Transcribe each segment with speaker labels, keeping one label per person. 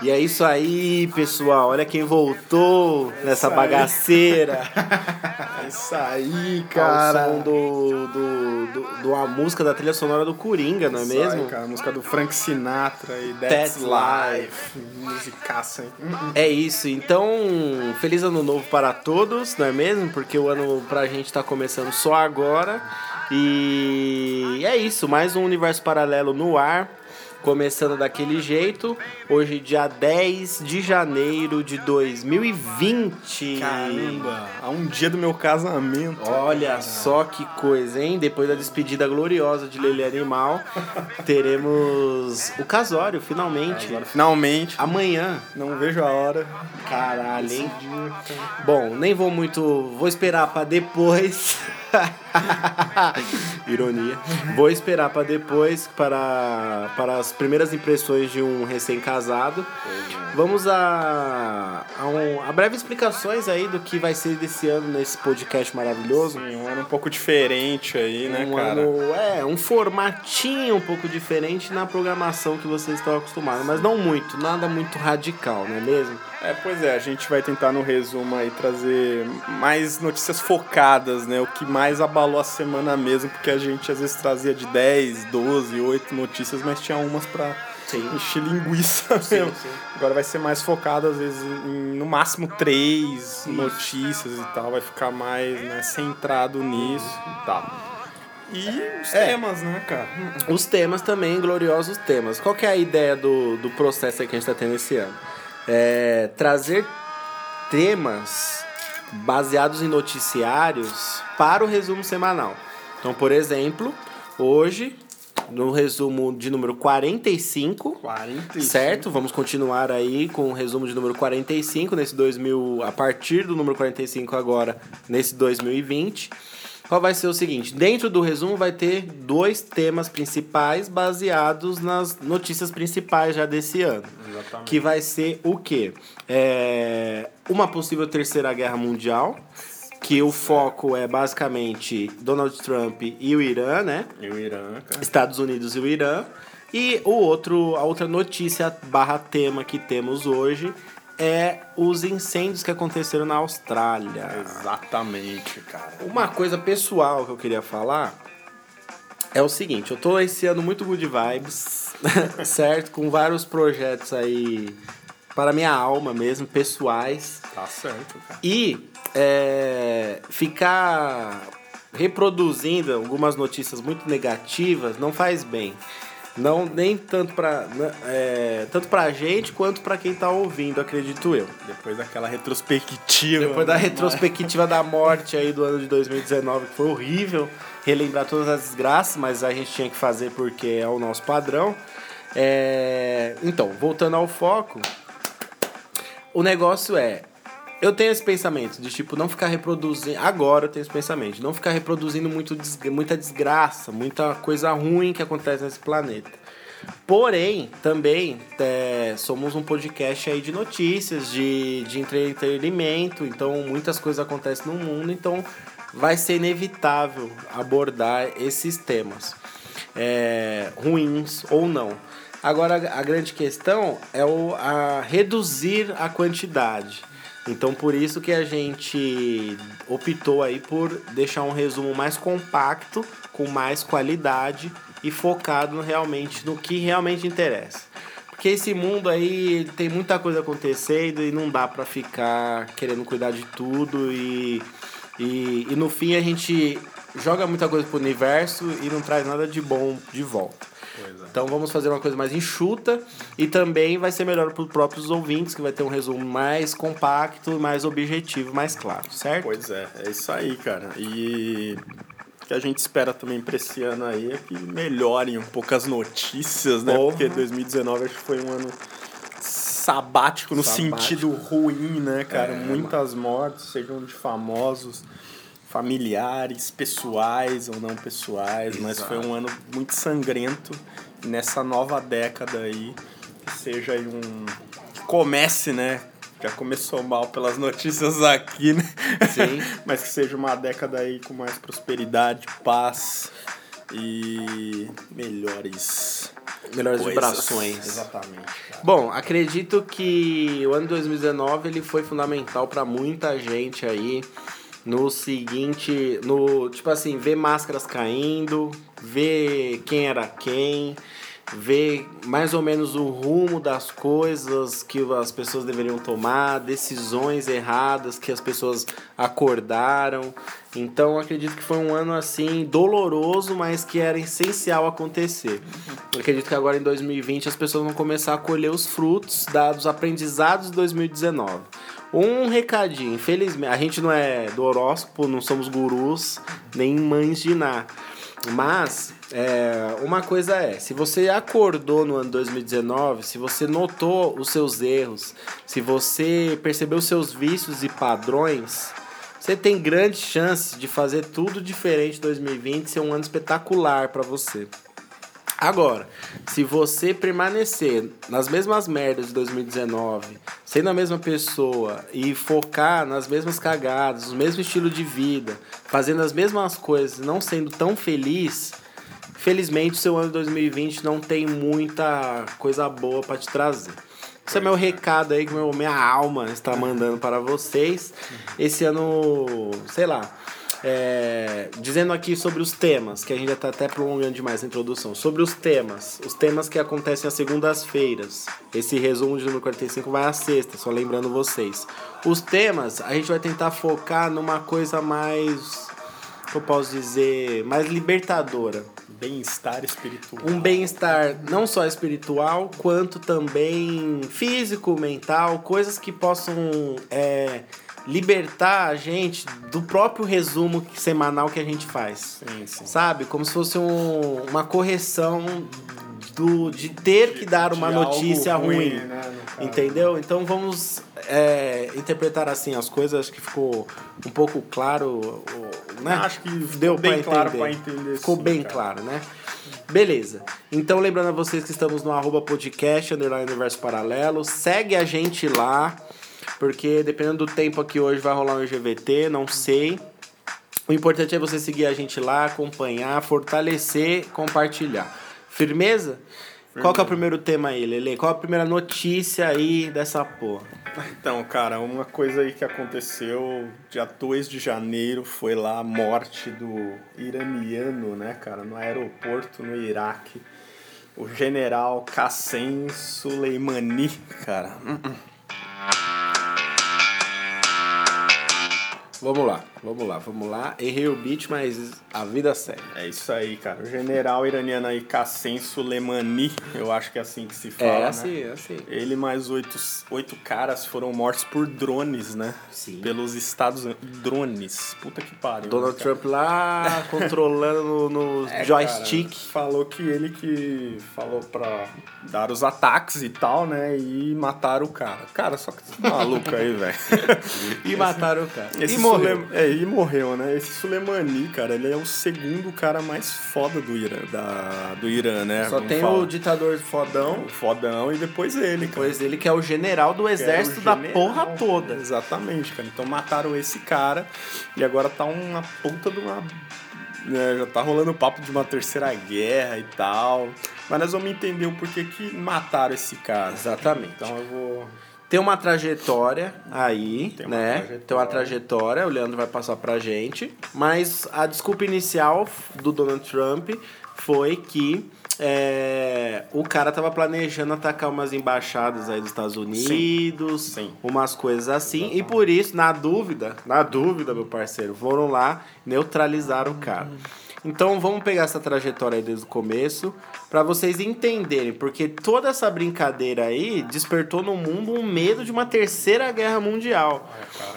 Speaker 1: E é isso aí, pessoal. Olha quem voltou nessa
Speaker 2: aí.
Speaker 1: bagaceira.
Speaker 2: É isso aí,
Speaker 1: Cara.
Speaker 2: cara.
Speaker 1: som do, do, do, do- a música da trilha sonora do Coringa, não é
Speaker 2: Isso
Speaker 1: mesmo?
Speaker 2: aí, cara. A música do Frank Sinatra e
Speaker 1: That's
Speaker 2: That's, Life. Musicaça, hein?
Speaker 1: É isso, então, feliz ano novo para todos, não é mesmo? Porque o ano pra gente tá começando só agora. E é isso, mais um universo paralelo no ar, começando daquele jeito. Hoje, dia 10 de janeiro de 2020.
Speaker 2: Caramba, há um dia do meu casamento.
Speaker 1: Olha só que coisa, hein? Depois da despedida gloriosa de Lele Animal, teremos o casório, finalmente.
Speaker 2: Agora, finalmente,
Speaker 1: Amanhã.
Speaker 2: não vejo a hora.
Speaker 1: Caralho, hein? Bom, nem vou muito. Vou esperar pra depois. Ironia. Vou esperar pra depois para, para as primeiras impressões de um recém-casado. Vamos a, a, um, a breve explicações aí do que vai ser desse ano nesse podcast maravilhoso.
Speaker 2: Sim, um ano um pouco diferente aí, né,
Speaker 1: um
Speaker 2: cara?
Speaker 1: ano, é, um formatinho um pouco diferente na programação que vocês estão acostumados, mas não muito, nada muito radical, não é mesmo?
Speaker 2: É, pois é, a gente vai tentar no resumo aí trazer mais notícias focadas, né? O que mais abalou a semana mesmo, porque a gente às vezes trazia de 10, 12, 8 notícias, mas tinha umas pra
Speaker 1: Sim.
Speaker 2: encher linguiça
Speaker 1: Sim,
Speaker 2: mesmo.
Speaker 1: sim.
Speaker 2: Agora vai ser mais focado, às vezes, em no máximo três notícias e tal, vai ficar mais né, centrado nisso e tal. E os
Speaker 1: É.
Speaker 2: temas, né, cara?
Speaker 1: Os temas também, gloriosos temas. Qual que é a ideia do, do processo que a gente está tendo esse ano? É trazer temas baseados em noticiários para o resumo semanal. Então, por exemplo, hoje, no resumo de número 45,
Speaker 2: 45.
Speaker 1: Certo, vamos continuar aí com o resumo de número 45 nesse 2000, a partir do número 45 agora, nesse 2020. Qual vai ser o seguinte? Dentro do resumo vai ter dois temas principais baseados nas notícias principais já desse ano.
Speaker 2: Exatamente.
Speaker 1: Que vai ser o quê? É, uma possível terceira guerra mundial, que o foco é basicamente Donald Trump e o Irã, né?
Speaker 2: E o Irã, cara.
Speaker 1: Estados Unidos e o Irã. E o outro, a outra notícia barra tema que temos hoje é os incêndios que aconteceram na Austrália.
Speaker 2: Exatamente, cara.
Speaker 1: Uma coisa pessoal que eu queria falar é o seguinte, eu tô esse ano muito good vibes, certo? Com vários projetos aí para minha alma mesmo, pessoais.
Speaker 2: Tá certo, cara.
Speaker 1: E é, ficar reproduzindo algumas notícias muito negativas não faz bem. Não, nem tanto pra, é, tanto pra gente quanto pra quem tá ouvindo, acredito eu.
Speaker 2: Depois daquela retrospectiva.
Speaker 1: Depois da retrospectiva da morte aí do ano de 2019, que foi horrível relembrar todas as desgraças, mas a gente tinha que fazer porque é o nosso padrão. É, Então, voltando ao foco, o negócio é. Eu tenho esse pensamento de tipo não ficar reproduzindo. Agora eu tenho esse pensamento de não ficar reproduzindo muito muita desgraça, muita coisa ruim que acontece nesse planeta. Porém, também é, somos um podcast aí de notícias, de, de entretenimento, então muitas coisas acontecem no mundo, então vai ser inevitável abordar esses temas, é, ruins ou não. Agora, a grande questão é o, a reduzir a quantidade. Então, por isso que a gente optou aí por deixar um resumo mais compacto, com mais qualidade e focado realmente no que realmente interessa. Porque esse mundo aí tem muita coisa acontecendo e não dá pra ficar querendo cuidar de tudo e, e, e no fim a gente joga muita coisa pro universo e não traz nada de bom de volta.
Speaker 2: Pois é.
Speaker 1: Então vamos fazer uma coisa mais enxuta e também vai ser melhor para os próprios ouvintes, que vai ter um resumo mais compacto, mais objetivo, mais claro, certo?
Speaker 2: Pois é, é isso aí, cara. E o que a gente espera também pra esse ano aí é que melhorem um pouco as notícias, né?
Speaker 1: Porra.
Speaker 2: Porque 2019 acho que foi um ano sabático no
Speaker 1: Sabático.
Speaker 2: sentido ruim, né, cara?
Speaker 1: É,
Speaker 2: Muitas mortes, sejam de famosos, familiares, pessoais ou não pessoais, mas
Speaker 1: Exato.
Speaker 2: foi um ano muito sangrento nessa nova década aí, que seja aí um que comece, né? Já começou mal pelas notícias aqui, né?
Speaker 1: Sim.
Speaker 2: Mas que seja uma década aí com mais prosperidade, paz e melhores
Speaker 1: Melhores
Speaker 2: coisas.
Speaker 1: vibrações.
Speaker 2: Exatamente. cara.
Speaker 1: Bom, acredito que o ano 2019 ele foi fundamental para muita gente aí no seguinte, no tipo assim, ver máscaras caindo, ver quem era quem, ver mais ou menos o rumo das coisas que as pessoas deveriam tomar, decisões erradas que as pessoas acordaram. Então acredito que foi um ano assim doloroso, mas que era essencial acontecer. Acredito que agora em 2020 as pessoas vão começar a colher os frutos dados aprendizados de 2019. Um recadinho, infelizmente, a gente não é do horóscopo, não somos gurus, nem mães de nada. Mas é, uma coisa é, se você acordou no ano 2019, se você notou os seus erros, se você percebeu seus vícios e padrões, você tem grandes chances de fazer tudo diferente em 2020 ser um ano espetacular para você. Agora, se você permanecer nas mesmas merdas de 2019, sendo a mesma pessoa e focar nas mesmas cagadas, no mesmo estilo de vida, fazendo as mesmas coisas, não sendo tão feliz, felizmente o seu ano de 2020 não tem muita coisa boa para te trazer. Esse é meu recado aí que meu, minha alma está mandando para vocês. Esse ano, sei lá, é, dizendo aqui sobre os temas, que a gente já está até prolongando demais a introdução. Sobre os temas, os temas que acontecem às segundas-feiras. Esse resumo de número 45 vai à sexta, só lembrando vocês. Os temas, a gente vai tentar focar numa coisa mais, eu posso dizer, mais libertadora.
Speaker 2: Bem-estar espiritual.
Speaker 1: Um bem-estar não só espiritual, quanto também físico, mental, coisas que possam é, libertar a gente do próprio resumo semanal que a gente faz. Sabe? Como se fosse um- uma correção do, de ter que dar uma
Speaker 2: De
Speaker 1: notícia ruim.
Speaker 2: né, no caso.
Speaker 1: Entendeu? Então vamos é, interpretar assim as coisas. Acho que ficou um pouco claro. Né?
Speaker 2: Acho que ficou
Speaker 1: deu
Speaker 2: bem claro pra entender,
Speaker 1: Ficou
Speaker 2: sim,
Speaker 1: bem
Speaker 2: cara.
Speaker 1: claro, né? Beleza. Então, lembrando a vocês que estamos no arroba podcast, underline universo paralelo. Segue a gente lá, porque dependendo do tempo aqui hoje vai rolar um IGVT, não sei. O importante é você seguir a gente lá, acompanhar, fortalecer, compartilhar. Firmeza? Qual que é o primeiro tema aí, Lele? Qual a primeira notícia aí dessa porra?
Speaker 2: Então, cara, uma coisa aí que aconteceu dia 2 de janeiro foi lá a morte do iraniano, né, cara, no aeroporto no Iraque. O general Qassem Soleimani, cara.
Speaker 1: Vamos lá, vamos lá, vamos lá. Errei o beat, mas a vida segue.
Speaker 2: É isso aí, cara. O general iraniano aí, Qassem Soleimani, eu acho que é assim que se fala,
Speaker 1: É
Speaker 2: né?
Speaker 1: assim, é assim.
Speaker 2: Ele e mais oito, oito caras foram mortos por drones, né?
Speaker 1: Sim.
Speaker 2: Pelos Estados Unidos. Drones. Puta que pariu.
Speaker 1: Donald
Speaker 2: né, cara?
Speaker 1: Trump lá controlando no
Speaker 2: É,
Speaker 1: joystick.
Speaker 2: cara, falou que ele que falou pra dar os ataques e tal, né? E mataram o cara. Cara, só que maluco aí, velho.
Speaker 1: E mataram o cara.
Speaker 2: Esse
Speaker 1: e morreu.
Speaker 2: Sule- É, e morreu, né? Esse Suleimani, cara, ele é o segundo cara mais foda do Irã, da, do Irã né?
Speaker 1: Só
Speaker 2: Vamos
Speaker 1: tem
Speaker 2: falar.
Speaker 1: o ditador fodão,
Speaker 2: o fodão e depois ele, cara.
Speaker 1: pois ele que é o general do
Speaker 2: o
Speaker 1: exército da
Speaker 2: general.
Speaker 1: porra toda.
Speaker 2: Exatamente, cara. Então mataram esse cara e agora tá uma puta de uma. né, já tá rolando papo de uma terceira guerra e tal. Mas nós vamos entender o porquê que mataram esse cara.
Speaker 1: Exatamente.
Speaker 2: Então eu vou.
Speaker 1: Tem uma trajetória aí,
Speaker 2: Tem uma
Speaker 1: né?
Speaker 2: trajetória.
Speaker 1: Tem uma trajetória, o Leandro vai passar pra gente. Mas a desculpa inicial do Donald Trump foi que é, o cara tava planejando atacar umas embaixadas aí dos Estados Unidos,
Speaker 2: Sim.
Speaker 1: umas coisas assim, e por isso, na dúvida, na dúvida, meu parceiro, foram lá neutralizar o cara. Então vamos pegar essa trajetória aí desde o começo para vocês entenderem, porque toda essa brincadeira aí despertou no mundo um medo de uma terceira guerra mundial.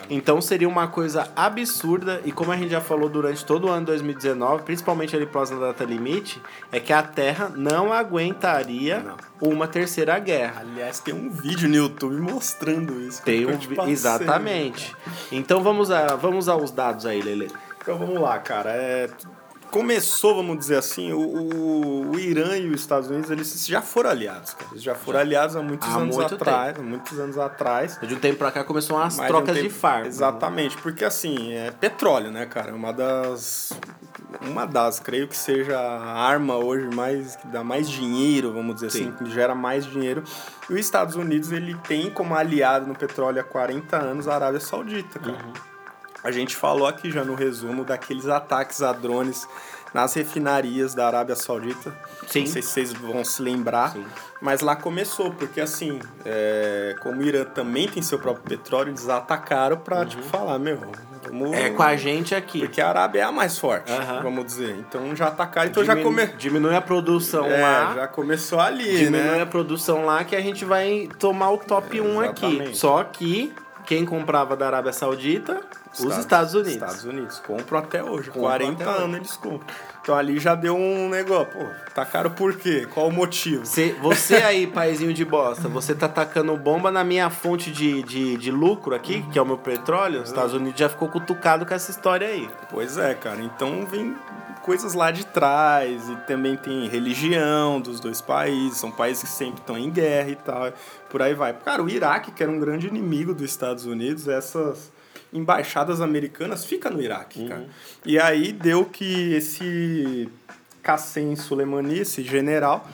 Speaker 1: Então seria uma coisa absurda e como a gente já falou durante todo o ano 2019, principalmente ali próximo da data limite, é que a Terra não aguentaria uma terceira guerra.
Speaker 2: Aliás, tem um vídeo no YouTube mostrando isso.
Speaker 1: Tem um,
Speaker 2: passei.
Speaker 1: exatamente. Então vamos a vamos aos dados aí, Lele.
Speaker 2: Então vamos lá, cara. É, começou, vamos dizer assim, o, o, o Irã e os Estados Unidos, eles já foram aliados, cara. Eles já foram aliados há muitos
Speaker 1: Há
Speaker 2: anos
Speaker 1: muito
Speaker 2: atrás, há muitos anos atrás.
Speaker 1: De um tempo pra cá começou umas
Speaker 2: Mais
Speaker 1: trocas
Speaker 2: um tempo-
Speaker 1: de farpa.
Speaker 2: Exatamente, porque assim, é petróleo, né, cara? É Uma das. Uma das, creio que seja a arma hoje mais que dá mais dinheiro, vamos dizer
Speaker 1: Sim.
Speaker 2: assim, que gera mais dinheiro. E os Estados Unidos, ele tem como aliado no petróleo há 40 anos a Arábia Saudita, cara.
Speaker 1: Uhum.
Speaker 2: A gente falou aqui já no resumo daqueles ataques a drones nas refinarias da Arábia Saudita.
Speaker 1: Sim.
Speaker 2: Não sei se vocês vão se lembrar.
Speaker 1: Sim.
Speaker 2: Mas lá começou, porque assim, é, como o Irã também tem seu próprio petróleo, eles atacaram pra, tipo, falar, meu, vamos...
Speaker 1: Uhum. É com a gente aqui.
Speaker 2: Porque a Arábia é a mais forte,
Speaker 1: Aham.
Speaker 2: vamos dizer. Então já atacaram, então já,
Speaker 1: Diminu-
Speaker 2: come...
Speaker 1: Diminui a produção
Speaker 2: é,
Speaker 1: lá.
Speaker 2: já começou ali,
Speaker 1: Diminui
Speaker 2: né?
Speaker 1: a produção lá que a gente vai tomar o top 1 aqui. Só que quem comprava da Arábia Saudita, os Estados Unidos.
Speaker 2: Estados Unidos. Compram até hoje.
Speaker 1: Compram
Speaker 2: 40
Speaker 1: até hoje.
Speaker 2: anos eles compram. Então ali já deu um negócio. Pô, tacaram por quê? Qual o motivo?
Speaker 1: Você, você aí, paizinho de bosta, você tá tacando bomba na minha fonte de, de, de lucro aqui, que é o meu petróleo. Os Estados Unidos já ficou cutucado com essa história aí.
Speaker 2: Pois é, cara. Então vem coisas lá de trás e também tem religião dos dois países, são países que sempre estão em guerra e tal, por aí vai. Cara, o Iraque, que era um grande inimigo dos Estados Unidos, essas embaixadas americanas fica no Iraque, cara. E aí deu que esse Qassem Soleimani, esse general,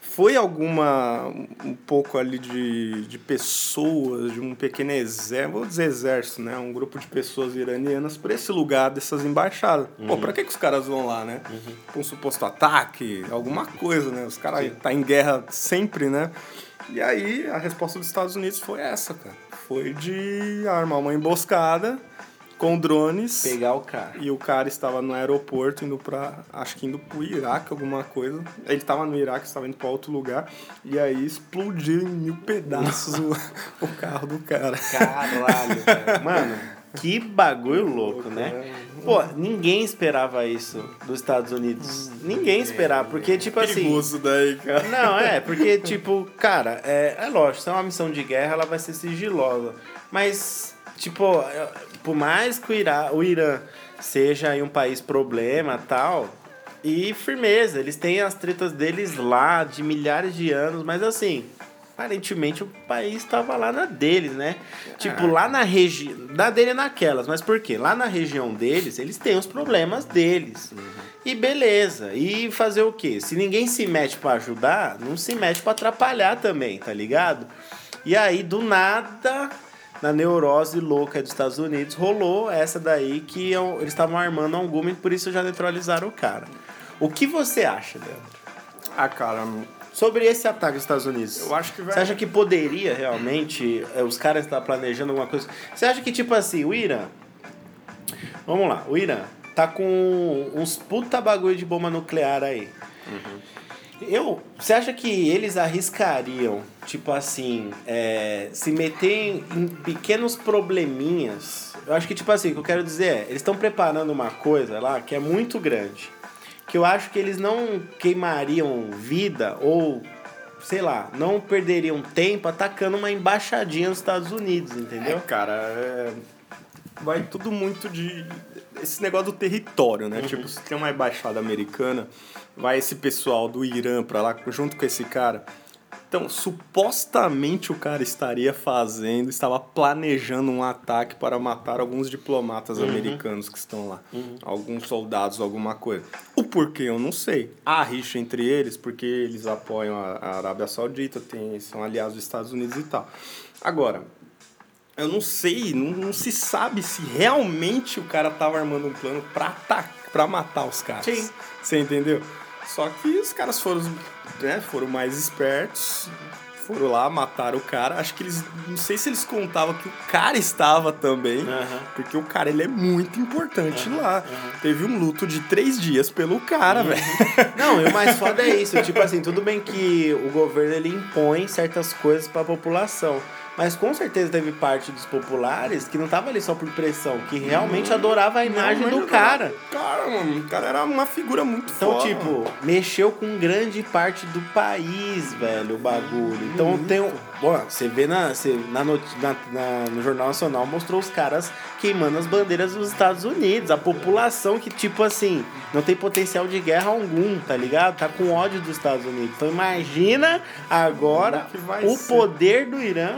Speaker 2: foi alguma um pouco ali de, de pessoas, de um pequeno exército, vou dizer exército, né? Um grupo de pessoas iranianas para esse lugar dessas embaixadas. Pô, pra que, que os caras vão lá, né? Com um suposto ataque, alguma coisa, né? Os caras tá em guerra sempre, né? E aí a resposta dos Estados Unidos foi essa, cara. Foi de armar uma emboscada com drones.
Speaker 1: Pegar o cara.
Speaker 2: E o cara estava no aeroporto indo pra. Acho que indo pro Iraque, alguma coisa. Ele estava no Iraque, estava indo pra outro lugar. E aí explodiu em mil pedaços o, o carro do cara.
Speaker 1: Caralho, velho. Mano, que bagulho louco, né? Pô, ninguém esperava isso dos Estados Unidos. Ninguém esperava, porque, tipo assim.
Speaker 2: Perigoso daí, cara.
Speaker 1: Não, é, porque, tipo, cara, é, é lógico, se é uma missão de guerra, ela vai ser sigilosa. Mas, tipo, é, por mais que o, Irã, o Irã seja um país problema tal, e firmeza, eles têm as tretas deles lá de milhares de anos, mas assim. Aparentemente o país estava lá na deles, né? Tipo, lá na região. Da dele é naquelas, mas por quê? Lá na região deles, eles têm os problemas deles. E beleza. E fazer o quê? Se ninguém se mete pra ajudar, não se mete pra atrapalhar também, tá ligado? E aí, do nada, na neurose louca dos Estados Unidos, rolou essa daí que eu- eles estavam armando alguma e por isso já neutralizaram o cara. O que você acha, Leandro?
Speaker 2: Ah, cara,
Speaker 1: Sobre esse ataque dos Estados Unidos.
Speaker 2: eu acho que vai.
Speaker 1: Você acha que poderia realmente eh, os caras estar planejando alguma coisa? Você acha que, tipo assim, o Irã. Vamos lá, o Irã tá com uns puta bagulho de bomba nuclear aí. Eu, você acha que eles arriscariam, tipo assim, é, se meter em pequenos probleminhas? Eu acho que, tipo assim, o que eu quero dizer é, eles estão preparando uma coisa lá que é muito grande. Que eu acho que eles não queimariam vida ou, sei lá, não perderiam tempo atacando uma embaixadinha nos Estados Unidos, entendeu?
Speaker 2: É, cara, é... vai tudo muito de. Esse negócio do território, né? Tipo, se tem uma embaixada americana, vai esse pessoal do Irã pra lá, junto com esse cara. Então, supostamente o cara estaria fazendo, estava planejando um ataque para matar alguns diplomatas americanos que estão lá. Alguns soldados, alguma coisa. O porquê eu não sei. Há rixa entre eles, porque eles apoiam a, Arábia Saudita, tem, são aliados dos Estados Unidos e tal. Agora, eu não sei, não, não se sabe se realmente o cara tava armando um plano pra atacar, pra matar os caras.
Speaker 1: Sim.
Speaker 2: Você entendeu? Só que os caras foram, né, foram mais espertos, foram lá, mataram o cara. Acho que eles. Não sei se eles contavam que o cara estava também. Porque o cara ele é muito importante lá. Teve um luto de três dias pelo cara, velho.
Speaker 1: Não, e o mais foda é isso. Tipo assim, tudo bem que o governo ele impõe certas coisas pra população. Mas com certeza teve parte dos populares que não tava ali só por pressão, que realmente adorava a imagem
Speaker 2: Não,
Speaker 1: do cara.
Speaker 2: Cara, mano, o cara era uma figura muito
Speaker 1: Então,
Speaker 2: foda.
Speaker 1: tipo, mexeu com grande parte do país, velho, o bagulho. Então tem um. Bom, você vê na, você, na, noti- na- na- no Jornal Nacional, mostrou os caras queimando as bandeiras dos Estados Unidos. A população que, tipo assim, não tem potencial de guerra algum, tá ligado? Tá com ódio dos Estados Unidos. Então imagina agora
Speaker 2: vai
Speaker 1: o
Speaker 2: ser?
Speaker 1: poder do Irã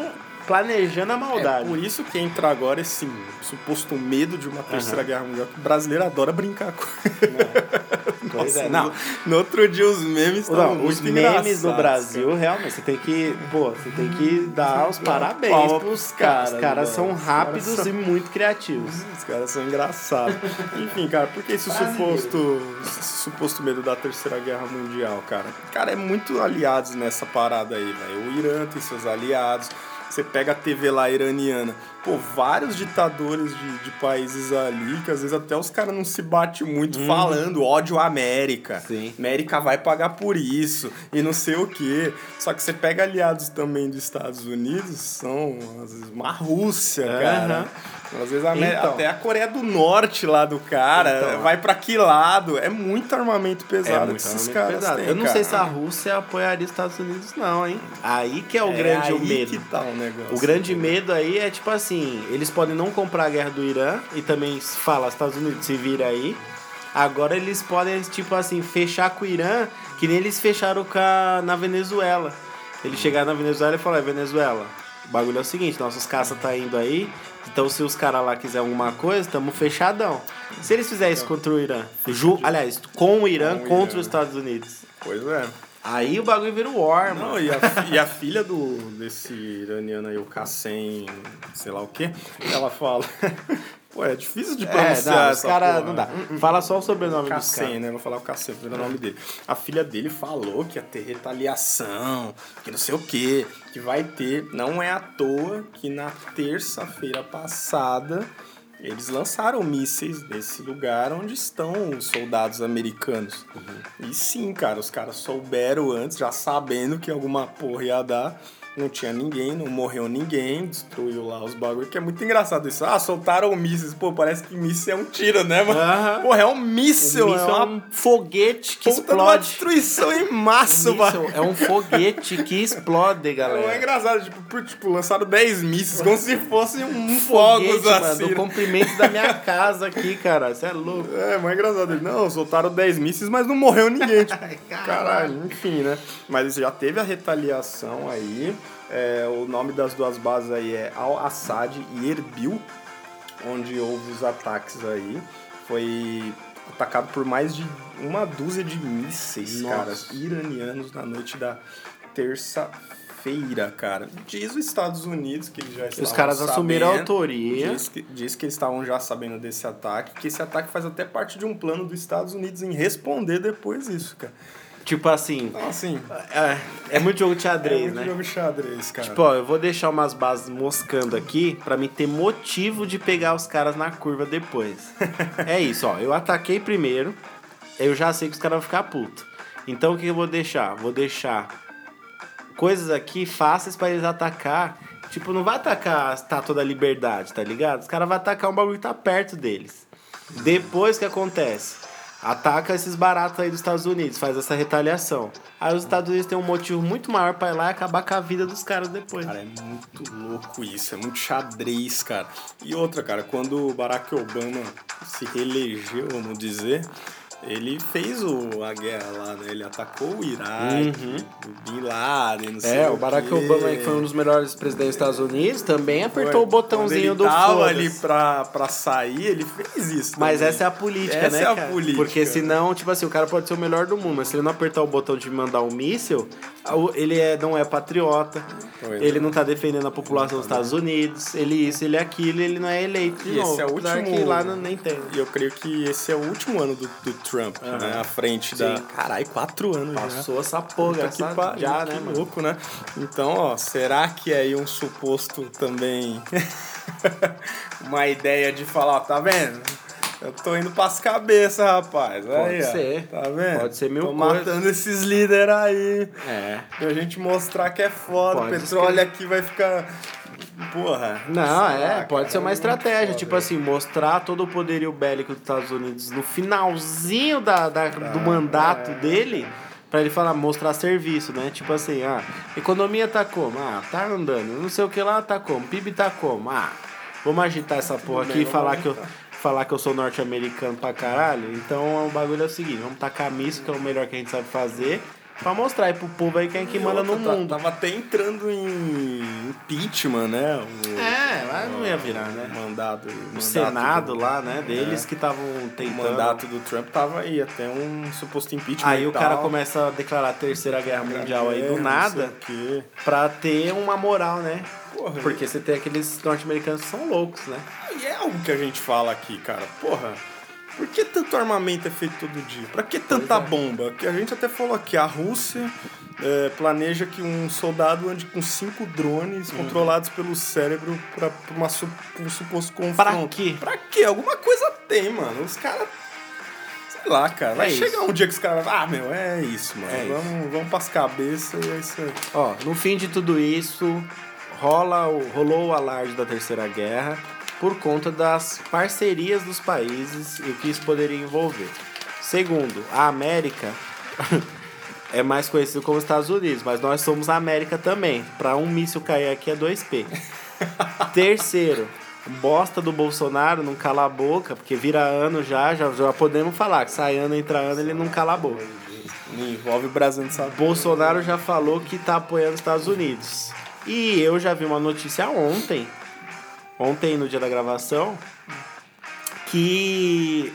Speaker 1: planejando a
Speaker 2: É
Speaker 1: maldade.
Speaker 2: por isso que entra agora esse suposto medo de uma terceira guerra mundial. que O brasileiro adora brincar com.
Speaker 1: Pois é,
Speaker 2: Nossa,
Speaker 1: não.
Speaker 2: No outro dia os memes estavam
Speaker 1: Não,
Speaker 2: muito
Speaker 1: os memes no Brasil, realmente, você tem que, pô, você tem que dar os parabéns pros caras. Os caras são
Speaker 2: Os
Speaker 1: rápidos
Speaker 2: caras são-
Speaker 1: e muito criativos.
Speaker 2: Os caras são engraçados. Enfim, cara, por que esse suposto, esse suposto medo da Terceira Guerra Mundial, cara? Cara, é muito aliados nessa parada aí, velho. O Irã tem seus aliados. Você pega a TV lá iraniana. Pô, vários ditadores de, de países ali, que às vezes até os caras não se batem muito falando ódio à América.
Speaker 1: Sim.
Speaker 2: América vai pagar por isso e não sei o quê. Só que você pega aliados também dos Estados Unidos, são às vezes uma Rússia, cara. Às vezes a
Speaker 1: Então.
Speaker 2: até a Coreia do Norte lá do cara
Speaker 1: Então.
Speaker 2: vai pra que lado? É muito armamento pesado que esses caras
Speaker 1: pesado.
Speaker 2: têm,
Speaker 1: Eu não
Speaker 2: cara.
Speaker 1: sei se a Rússia apoiaria os Estados Unidos, não, hein? Aí que é o
Speaker 2: É
Speaker 1: grande
Speaker 2: aí
Speaker 1: medo.
Speaker 2: que tá o negócio.
Speaker 1: O grande medo aí é tipo assim, eles podem não comprar a guerra do Irã e também fala, Estados Unidos se vira aí. Agora eles podem, tipo assim, fechar com o Irã, que nem eles fecharam com a, na Venezuela. Eles chegaram na Venezuela e falaram, "É, Venezuela, o bagulho é o seguinte, nossos caças tá indo aí, então se os caras lá quiserem alguma coisa, tamo fechadão. Se eles fizerem isso contra o Irã, ju, aliás, com o Irã
Speaker 2: Com o
Speaker 1: contra
Speaker 2: Irã.
Speaker 1: os Estados Unidos,
Speaker 2: Pois é.
Speaker 1: aí o bagulho vira o war, mano.
Speaker 2: Não, e a, e a filha do, desse iraniano aí, o Qassem, sei lá o quê, ela fala... Pô, é difícil de
Speaker 1: É,
Speaker 2: pronunciar
Speaker 1: não, os caras
Speaker 2: porra.
Speaker 1: não dá. Fala só o sobrenome caras.
Speaker 2: Cassem, né? Vou falar o Cassem, o nome dele. A filha dele falou que ia ter retaliação, que não sei o quê, que vai ter. Não é à toa que na terça-feira passada eles lançaram mísseis nesse lugar onde estão os soldados americanos. E sim, cara, os caras souberam antes, já sabendo que alguma porra ia dar. Não tinha ninguém, não morreu ninguém, destruiu lá os bagulhos, que é muito engraçado isso. Ah, soltaram mísseis. Pô, parece que míssil é um tiro, né, mano?
Speaker 1: Aham.
Speaker 2: Porra, é um míssil,
Speaker 1: O
Speaker 2: é
Speaker 1: é um foguete que
Speaker 2: puta de uma
Speaker 1: explode.
Speaker 2: destruição em massa,
Speaker 1: O
Speaker 2: mano.
Speaker 1: é um foguete que explode,
Speaker 2: É
Speaker 1: galera.
Speaker 2: engraçado, tipo, por, tipo, lançaram 10 mísseis, como se fosse um
Speaker 1: Foguete,
Speaker 2: fogos
Speaker 1: mano,
Speaker 2: assim.
Speaker 1: do comprimento da minha casa aqui, cara. Você é louco.
Speaker 2: É, mas é engraçado. Não, soltaram 10 mísseis, mas não morreu ninguém. Tipo, caralho, enfim, né? Mas já teve a retaliação aí. É, o nome das duas bases aí é Al-Assad e Erbil, onde houve os ataques aí. Foi atacado por mais de uma dúzia de mísseis,
Speaker 1: Nossa.
Speaker 2: cara, iranianos na noite da terça-feira, cara. Diz os Estados Unidos que eles já estavam
Speaker 1: Os caras assumiram a
Speaker 2: sabendo.
Speaker 1: autoria.
Speaker 2: Diz que, diz que eles estavam já sabendo desse ataque, que esse ataque faz até parte de um plano dos Estados Unidos em responder depois isso, cara.
Speaker 1: Tipo assim,
Speaker 2: assim,
Speaker 1: é, é muito jogo de
Speaker 2: é
Speaker 1: xadrez,
Speaker 2: muito
Speaker 1: né?
Speaker 2: jogo xadrez, cara.
Speaker 1: Tipo, ó, eu vou deixar umas bases moscando aqui pra mim ter motivo de pegar os caras na curva depois. é isso, ó. Eu ataquei primeiro, eu já sei que os caras vão ficar putos. Então o que eu vou deixar? Vou deixar coisas aqui fáceis pra eles atacar. Tipo, não vai atacar a estátua da liberdade, tá ligado? Os caras vão atacar um bagulho que tá perto deles. Depois o que acontece? Ataca esses baratos aí dos Estados Unidos, faz essa retaliação. Aí os Estados Unidos têm um motivo muito maior pra ir lá e acabar com a vida dos caras depois.
Speaker 2: Cara, é muito louco isso, é muito xadrez, cara. E outra, cara, quando o Barack Obama se reelegeu, vamos dizer, ele fez o, a guerra lá, né? Ele atacou o Iraque, o Bin Laden, não sei
Speaker 1: Uhum. É, o Barack
Speaker 2: quê.
Speaker 1: Obama, que foi um dos melhores presidentes dos Estados Unidos, também apertou
Speaker 2: Foi.
Speaker 1: o botãozinho do
Speaker 2: tava ali pra, pra sair, ele fez isso.
Speaker 1: Mas
Speaker 2: também.
Speaker 1: essa é a política,
Speaker 2: Essa
Speaker 1: né,
Speaker 2: é a
Speaker 1: cara?
Speaker 2: política.
Speaker 1: Porque senão, tipo assim, o cara pode ser o melhor do mundo, mas se ele não apertar o botão de mandar um míssil, o- ele é, não é patriota, ele
Speaker 2: é.
Speaker 1: não tá defendendo a população dos Estados Unidos, ele isso, ele aquilo, ele não é eleito de
Speaker 2: E esse
Speaker 1: novo.
Speaker 2: é o último-
Speaker 1: que lá não, nem tem.
Speaker 2: E eu creio que esse é o último ano do, do Trump, né? À frente da.
Speaker 1: Sim.
Speaker 2: Caralho, quatro anos já.
Speaker 1: Passou essa porra,
Speaker 2: que
Speaker 1: essa
Speaker 2: pariu,
Speaker 1: já,
Speaker 2: que
Speaker 1: né, mano?
Speaker 2: louco, né? Então, ó, será que é aí um suposto também. uma ideia de falar, ó, tá vendo? Eu tô indo pras cabeças, rapaz.
Speaker 1: Pode
Speaker 2: aí, ó.
Speaker 1: ser.
Speaker 2: Tá vendo?
Speaker 1: Pode ser mil
Speaker 2: Tô
Speaker 1: coisas.
Speaker 2: matando esses líderes aí.
Speaker 1: É.
Speaker 2: Pra gente mostrar que é foda.
Speaker 1: Pode
Speaker 2: o petróleo aqui vai ficar. Porra.
Speaker 1: Não, é,
Speaker 2: lá,
Speaker 1: pode
Speaker 2: cara,
Speaker 1: ser uma
Speaker 2: é
Speaker 1: estratégia, tipo assim, mostrar todo o poderio bélico dos Estados Unidos no finalzinho da, da- do mandato dele, pra ele falar, mostrar serviço, né? Tipo assim, ah, economia tá como? Ah, tá andando, não sei o que lá tá como, PIB tá como? Ah, vamos agitar essa porra aqui e falar que eu. Falar que eu sou norte-americano pra caralho, então o bagulho é o seguinte, vamos tacar misto, que é o melhor que a gente sabe fazer, pra mostrar aí pro povo aí quem é que manda no
Speaker 2: Outra, tá-
Speaker 1: mundo.
Speaker 2: Tava até entrando em impeachment, né? O,
Speaker 1: É, mas não ia virar, né?
Speaker 2: o mandado.
Speaker 1: o Senado lá, né, deles que estavam
Speaker 2: O
Speaker 1: tentando.
Speaker 2: mandato do Trump tava aí, até um suposto impeachment.
Speaker 1: Aí
Speaker 2: e
Speaker 1: o cara
Speaker 2: tal.
Speaker 1: começa a declarar a terceira guerra mundial aí
Speaker 2: É,
Speaker 1: do
Speaker 2: não
Speaker 1: nada
Speaker 2: o
Speaker 1: pra ter uma moral, né?
Speaker 2: Porra,
Speaker 1: Porque você tem aqueles norte-americanos que são loucos, né?
Speaker 2: E é algo que a gente fala aqui, cara. Porra, por que tanto armamento é feito todo dia? Pra que tanta
Speaker 1: é.
Speaker 2: bomba? Que a gente até falou aqui, a Rússia é, planeja que um soldado ande com cinco drones
Speaker 1: Hum.
Speaker 2: controlados pelo cérebro pra, pra uma su- um suposto confronto.
Speaker 1: Pra quê?
Speaker 2: Pra quê? Alguma coisa tem, mano. Os caras. Sei lá, cara. Vai
Speaker 1: É
Speaker 2: chegar
Speaker 1: isso.
Speaker 2: um dia que os caras. Ah, meu, é isso, mano.
Speaker 1: É isso.
Speaker 2: vamos, vamos pras cabeças e é isso aí.
Speaker 1: Ó, no fim de tudo isso, rola o, rolou o alarde da Terceira Guerra por conta das parcerias dos países e o que isso poderia envolver. Segundo, a América é mais conhecido como Estados Unidos, mas nós somos a América também. Para um míssil cair aqui é 2P. Terceiro, bosta do Bolsonaro não cala a boca, porque vira ano já, já, já podemos falar que sai ano, entra ano, ele não cala a boca.
Speaker 2: Não envolve o Brasil saber.
Speaker 1: Bolsonaro já falou que tá apoiando os Estados Unidos. E eu já vi uma notícia ontem, ontem no dia da gravação, que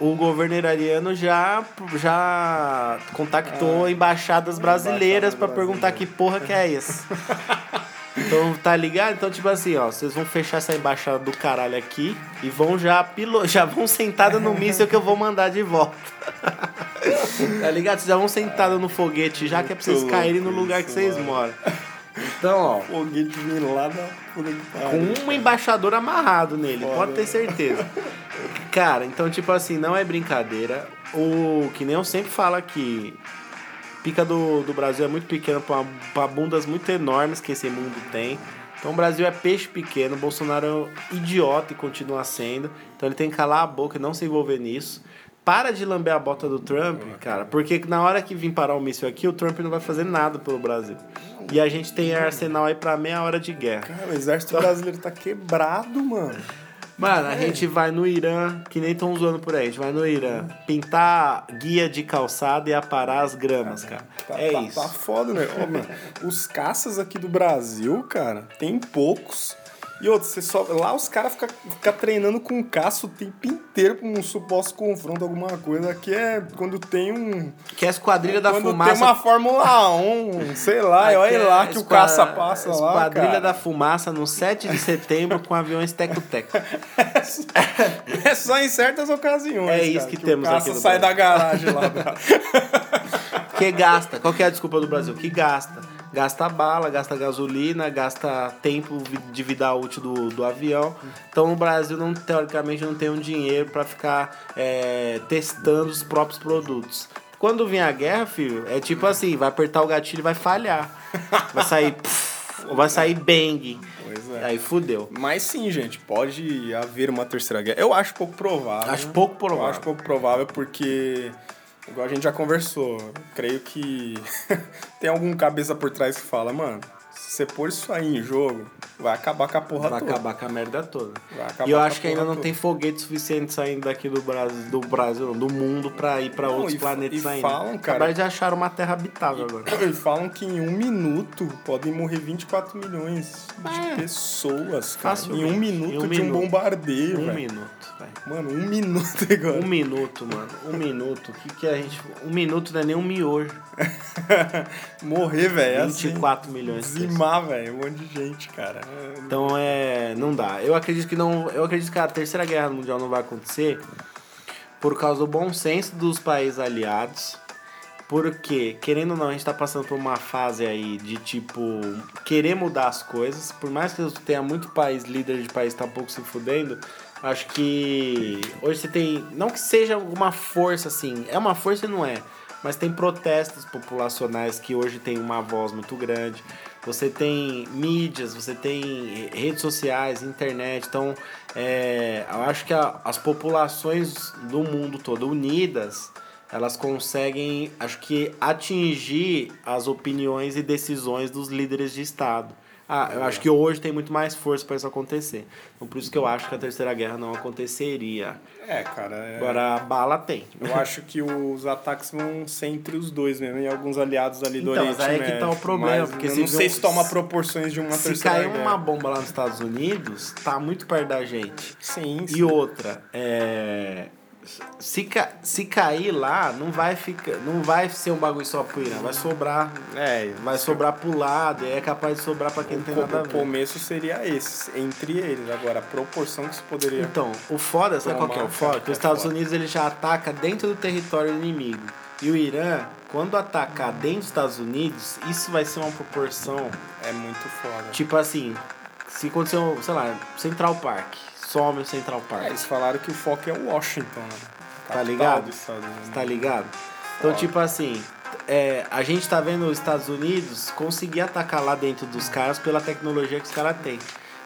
Speaker 1: o governo iraniano já, já contactou embaixadas brasileiras pra perguntar que porra que é isso. Então, tá ligado? Então, tipo assim, ó, vocês vão fechar essa embaixada do caralho aqui e vão já pilo... já vão sentada no míssil que eu vou mandar de volta. tá ligado? Vocês já vão sentada no foguete já que é pra vocês caírem no lugar que vocês moram. Então, ó,
Speaker 2: Foguete vindo lá da puta que pariu.
Speaker 1: com um embaixador amarrado nele,
Speaker 2: Foda,
Speaker 1: pode ter certeza. Cara, então, tipo assim, não é brincadeira. O que nem eu sempre falo aqui, pica do, do Brasil é muito pequena pra, pra bundas muito enormes que esse mundo tem. Então o Brasil é peixe pequeno, o Bolsonaro é um idiota e continua sendo. Então ele tem que calar a boca e não se envolver nisso. Para de lamber a bota do Trump, cara, porque na hora que vir parar o míssil aqui, o Trump não vai fazer nada pelo Brasil. E a gente tem arsenal aí pra meia hora de guerra.
Speaker 2: Cara, o exército brasileiro tá quebrado, mano.
Speaker 1: Mano, a gente vai no Irã, que nem estão zoando por aí, a gente vai no Irã pintar guia de calçada e aparar as gramas, cara.
Speaker 2: Tá,
Speaker 1: é
Speaker 2: tá,
Speaker 1: isso.
Speaker 2: Tá foda, né? Ó, mano, os caças aqui do Brasil, cara, tem poucos. E outros, você só, lá os caras ficam fica treinando com caça o tempo inteiro pra um suposto confronto, alguma coisa. Aqui é quando tem um.
Speaker 1: Que é a esquadrilha da
Speaker 2: quando
Speaker 1: fumaça.
Speaker 2: tem uma Fórmula 1, sei lá, olha
Speaker 1: é
Speaker 2: lá que o caça passa lá.
Speaker 1: Esquadrilha da fumaça no 7 de setembro com aviões teco-teco.
Speaker 2: É só em certas ocasiões.
Speaker 1: É isso
Speaker 2: cara,
Speaker 1: que
Speaker 2: o
Speaker 1: temos
Speaker 2: caça
Speaker 1: aqui no
Speaker 2: sai
Speaker 1: Brasil.
Speaker 2: da garagem lá. da-
Speaker 1: Que gasta. Qual que é a desculpa do Brasil? Que gasta. Gasta bala, gasta gasolina, gasta tempo de vida útil do, do avião. Então o Brasil, não, teoricamente, não tem um dinheiro para ficar é, testando os próprios produtos. Quando vem a guerra, filho, é tipo assim, vai apertar o gatilho e vai falhar. Vai sair... pff, vai sair bang.
Speaker 2: Pois é.
Speaker 1: Aí fudeu.
Speaker 2: Mas sim, gente, pode haver uma terceira guerra. Eu acho pouco provável.
Speaker 1: Acho pouco provável.
Speaker 2: Eu acho pouco provável porque, igual a gente já conversou, creio que tem algum cabeça por trás que fala, mano, se você pôr isso aí em jogo, vai acabar com a porra
Speaker 1: Vai
Speaker 2: toda.
Speaker 1: acabar com a merda toda.
Speaker 2: Vai
Speaker 1: E eu acho que ainda não
Speaker 2: toda.
Speaker 1: tem foguete suficiente saindo daqui do Brasil, do Brasil, não, do mundo pra ir pra
Speaker 2: Não,
Speaker 1: outros
Speaker 2: e-
Speaker 1: planetas
Speaker 2: e
Speaker 1: ainda.
Speaker 2: falam, cara-
Speaker 1: Acabaram de achar uma terra habitável agora.
Speaker 2: E falam que em um minuto podem morrer 24 milhões
Speaker 1: É.
Speaker 2: de pessoas, cara. Em um minuto
Speaker 1: Em um
Speaker 2: de um
Speaker 1: minuto.
Speaker 2: bombardeio,
Speaker 1: Um
Speaker 2: velho.
Speaker 1: minuto, velho.
Speaker 2: Mano, um minuto agora.
Speaker 1: Um minuto, mano. Um minuto. O que, que a gente. Um minuto não é nem um miojo.
Speaker 2: Morrer, velho, é assim.
Speaker 1: 24 milhões.
Speaker 2: Dizimar, velho, um monte de gente, cara.
Speaker 1: Então é. Não dá. Eu acredito que não. Eu acredito que a terceira guerra mundial não vai acontecer. por causa do bom senso dos países aliados. Porque, querendo ou não, a gente tá passando por uma fase aí de tipo querer mudar as coisas. Por mais que tenha muito país, líder de país tá pouco se fudendo, acho que hoje você tem. Não que seja alguma força assim, é uma força e não é. Mas tem protestos populacionais que hoje tem uma voz muito grande. Você tem mídias, você tem redes sociais, internet. Então, é, eu acho que a, as populações do mundo todo unidas, elas conseguem, acho que, atingir as opiniões e decisões dos líderes de Estado. Ah, eu acho que hoje tem muito mais força para isso acontecer. Então, por isso que eu acho que a Terceira Guerra não aconteceria.
Speaker 2: É, cara. É...
Speaker 1: Agora, a bala tem.
Speaker 2: Eu acho que os ataques vão ser entre os dois mesmo, e alguns aliados ali do
Speaker 1: Então,
Speaker 2: Oriente
Speaker 1: mas aí é que tá o problema,
Speaker 2: Mas
Speaker 1: porque
Speaker 2: eu
Speaker 1: se
Speaker 2: não
Speaker 1: vê
Speaker 2: sei se toma proporções de uma
Speaker 1: Se
Speaker 2: terceira
Speaker 1: cair
Speaker 2: guerra.
Speaker 1: uma bomba lá nos Estados Unidos, tá muito perto da gente.
Speaker 2: Sim, sim.
Speaker 1: E outra, é. Se, ca... se cair lá, não vai ficar. Não vai ser um bagulho só pro Irã, vai sobrar.
Speaker 2: É,
Speaker 1: Vai sobrar pro lado, e é capaz de sobrar pra quem não tem
Speaker 2: o,
Speaker 1: nada a
Speaker 2: o
Speaker 1: ver.
Speaker 2: começo seria esse, entre eles. Agora, a proporção que se poderia.
Speaker 1: Então, o foda, sabe qual que é o
Speaker 2: Tomar,
Speaker 1: foda? Que os
Speaker 2: é
Speaker 1: Estados
Speaker 2: foda.
Speaker 1: Unidos ele já ataca dentro do território inimigo. E o Irã, quando atacar dentro dos Estados Unidos, isso vai ser uma proporção
Speaker 2: É muito foda.
Speaker 1: Tipo assim, se aconteceu, sei lá, Central Park, some o Central
Speaker 2: É,
Speaker 1: Park,
Speaker 2: eles falaram que o foco é o Washington, né?
Speaker 1: Tá ligado? tá ligado? Então,
Speaker 2: Foda.
Speaker 1: tipo assim, é, a gente tá vendo os Estados Unidos conseguir atacar lá dentro dos caras pela tecnologia que os caras têm.